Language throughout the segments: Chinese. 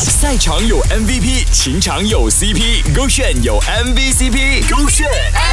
赛场有 MVP，情场有 CP，勾选有 MVCp，勾选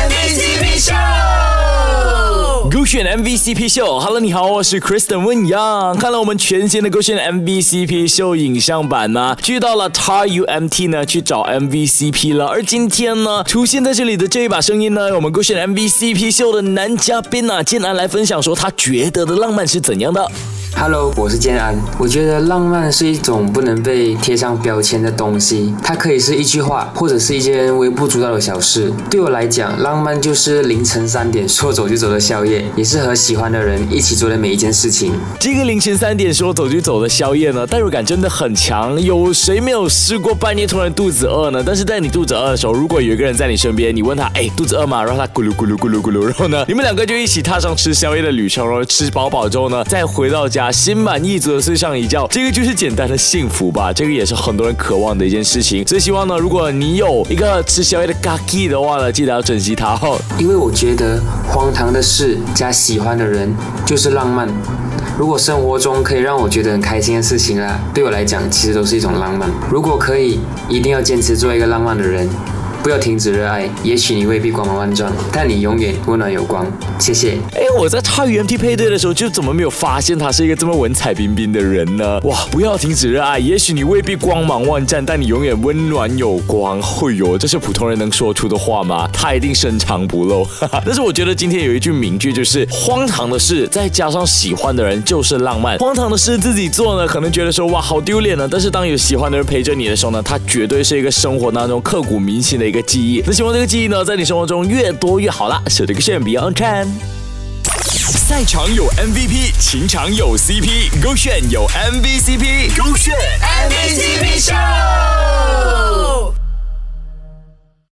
MVCp 秀，勾选 MVCp 秀。Hello，你好，我是 Kristen 温阳。看了我们全新的勾选 MVCp 秀影像版吗？去到了 TUMT 呢，去找 MVCp 了。而今天呢，出现在这里的这一把声音呢，我们勾选 MVCp 秀的男嘉宾啊，竟然来分享说他觉得的浪漫是怎样的。Hello，我是建安。我觉得浪漫是一种不能被贴上标签的东西，它可以是一句话，或者是一件微不足道的小事。对我来讲，浪漫就是凌晨三点说走就走的宵夜，也是和喜欢的人一起做的每一件事情。这个凌晨三点说走就走的宵夜呢，代入感真的很强。有谁没有试过半夜突然肚子饿呢？但是在你肚子饿的时候，如果有一个人在你身边，你问他，哎，肚子饿吗？然后他咕噜咕噜咕噜咕噜，然后呢，你们两个就一起踏上吃宵夜的旅程，然后吃饱饱之后呢，再回到家。心满意足的睡上一觉，这个就是简单的幸福吧。这个也是很多人渴望的一件事情。所以希望呢，如果你有一个吃宵夜的 ga 的话呢，记得要珍惜它哦。因为我觉得荒唐的事加喜欢的人就是浪漫。如果生活中可以让我觉得很开心的事情啊，对我来讲其实都是一种浪漫。如果可以，一定要坚持做一个浪漫的人。不要停止热爱，也许你未必光芒万丈，但你永远温暖有光。谢谢。哎，我在插 UMT 配对的时候，就怎么没有发现他是一个这么文采彬彬的人呢？哇！不要停止热爱，也许你未必光芒万丈，但你永远温暖有光。会哟，这是普通人能说出的话吗？他一定深藏不露。但是我觉得今天有一句名句，就是荒唐的事再加上喜欢的人就是浪漫。荒唐的事自己做呢，可能觉得说哇好丢脸呢。但是当有喜欢的人陪着你的时候呢，他绝对是一个生活当中刻骨铭心的一个。个记忆，那希望这个记忆呢，在你生活中越多越好啦。手这个炫 Beyond Chan，赛场有 MVP，情场有 CP，勾炫有 MVCp，勾炫 MVP。